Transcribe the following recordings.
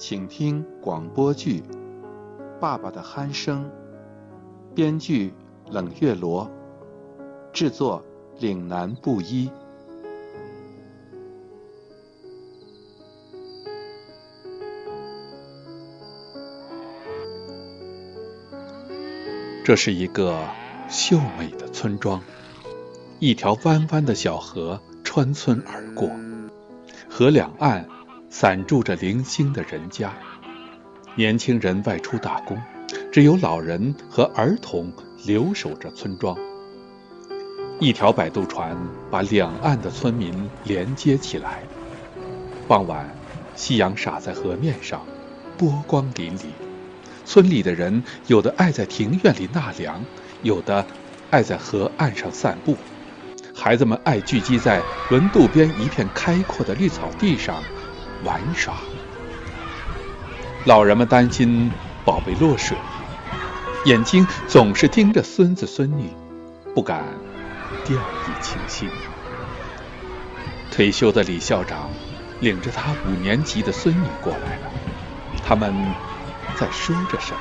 请听广播剧《爸爸的鼾声》，编剧冷月罗，制作岭南布衣。这是一个秀美的村庄，一条弯弯的小河穿村而过，河两岸。散住着零星的人家，年轻人外出打工，只有老人和儿童留守着村庄。一条摆渡船把两岸的村民连接起来。傍晚，夕阳洒在河面上，波光粼粼。村里的人有的爱在庭院里纳凉，有的爱在河岸上散步。孩子们爱聚集在轮渡边一片开阔的绿草地上。玩耍，老人们担心宝贝落水，眼睛总是盯着孙子孙女，不敢掉以轻心。退休的李校长领着他五年级的孙女过来了，他们在说着什么？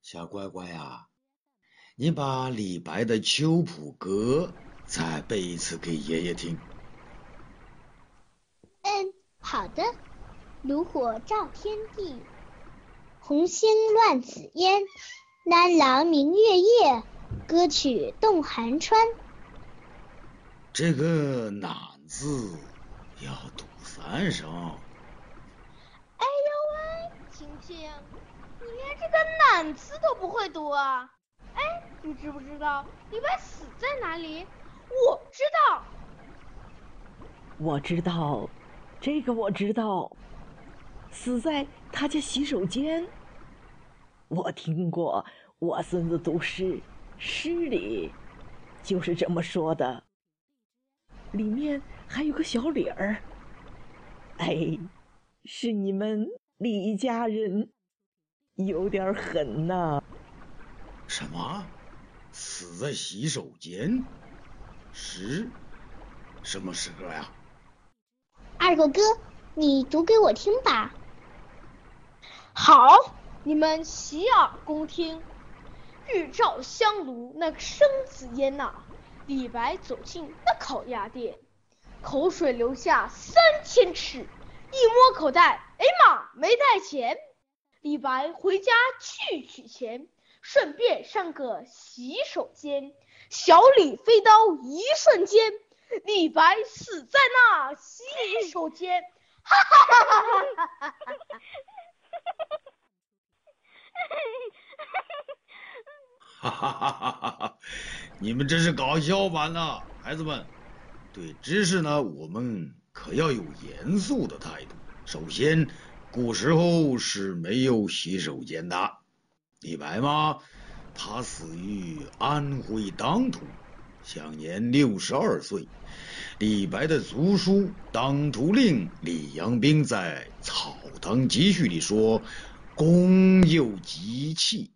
小乖乖呀，你把李白的《秋浦歌》。再背一次给爷爷听。嗯，好的。炉火照天地，红星乱紫烟。南郎明月夜，歌曲动寒川。这个“南”字要读三声。哎呦喂，晴晴，你连这个“南”字都不会读啊？哎，你知不知道李白死在哪里？我知道，我知道，这个我知道，死在他家洗手间。我听过我孙子读诗，诗里就是这么说的。里面还有个小理儿。哎，是你们李家人有点狠呐。什么？死在洗手间？诗？什么诗歌呀？二狗哥，你读给我听吧。好，你们洗耳恭听。日照香炉那个生紫烟呐，李白走进那烤鸭店，口水流下三千尺，一摸口袋，哎妈，没带钱。李白回家去取钱，顺便上个洗手间。小李飞刀一瞬间，李白死在那洗手间。哈哈哈哈哈哈！哈哈哈哈哈哈！你们这是搞笑版呢，孩子们。对知识呢，我们可要有严肃的态度。首先，古时候是没有洗手间的。李白吗？他死于安徽当涂，享年六十二岁。李白的族叔当涂令李阳冰在《草堂集序》里说：“公有疾气。”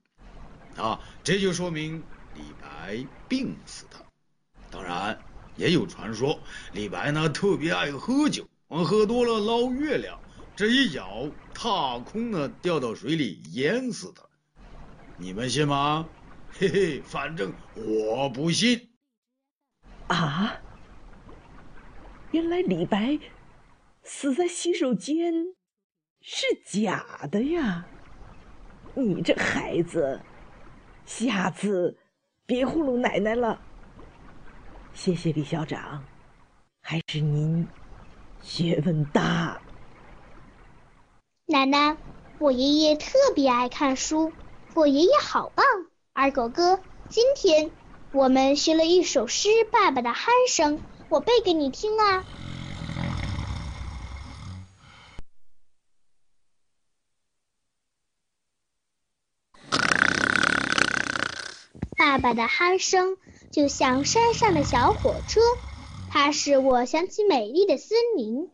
啊，这就说明李白病死的。当然，也有传说李白呢特别爱喝酒，喝多了捞月亮，这一脚踏空呢掉到水里淹死的。你们信吗？嘿嘿，反正我不信。啊！原来李白死在洗手间是假的呀！你这孩子，下次别糊弄奶奶了。谢谢李校长，还是您学问大。奶奶，我爷爷特别爱看书。我爷爷好棒，二狗哥，今天我们学了一首诗《爸爸的鼾声》，我背给你听啊。爸爸的鼾声就像山上的小火车，它使我想起美丽的森林。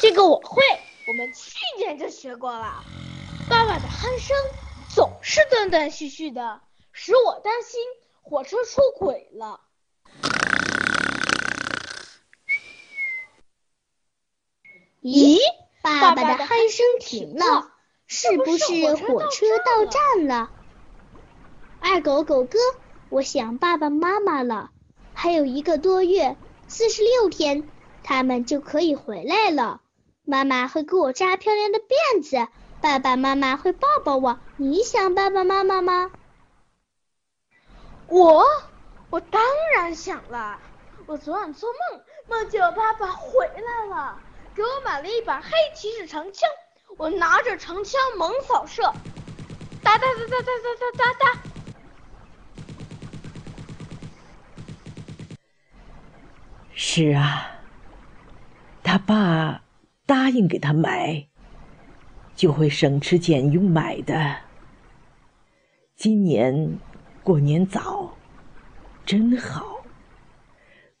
这个我会。们去年就学过了，爸爸的鼾声总是断断续续的，使我担心火车出轨了。咦，爸爸的鼾声停了，是不是火车到站了？二狗狗哥，我想爸爸妈妈了。还有一个多月，四十六天，他们就可以回来了。妈妈会给我扎漂亮的辫子，爸爸妈妈会抱抱我。你想爸爸妈妈吗？我，我当然想了。我昨晚做梦，梦见我爸爸回来了。给我买了一把黑骑士长枪，我拿着长枪猛扫射，哒哒哒哒哒哒哒哒。是啊，他爸答应给他买，就会省吃俭用买的。今年过年早，真好，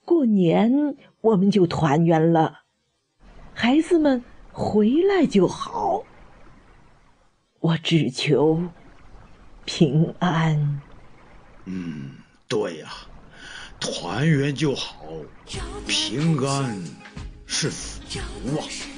过年我们就团圆了。孩子们回来就好，我只求平安。嗯，对呀，团圆就好，平安是福啊。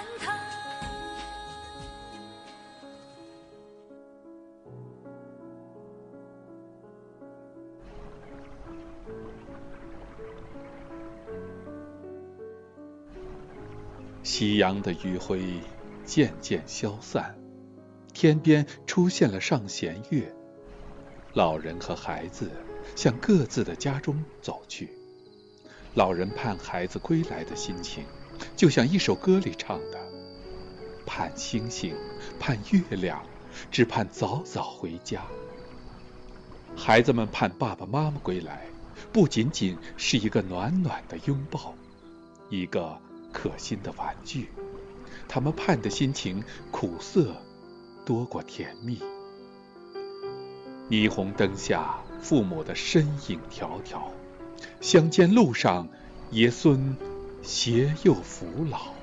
夕阳的余晖渐渐消散，天边出现了上弦月。老人和孩子向各自的家中走去。老人盼孩子归来的心情，就像一首歌里唱的：“盼星星，盼月亮，只盼早早回家。”孩子们盼爸爸妈妈归来，不仅仅是一个暖暖的拥抱，一个。可心的玩具，他们盼的心情苦涩多过甜蜜。霓虹灯下，父母的身影迢迢，乡间路上，爷孙携幼扶老。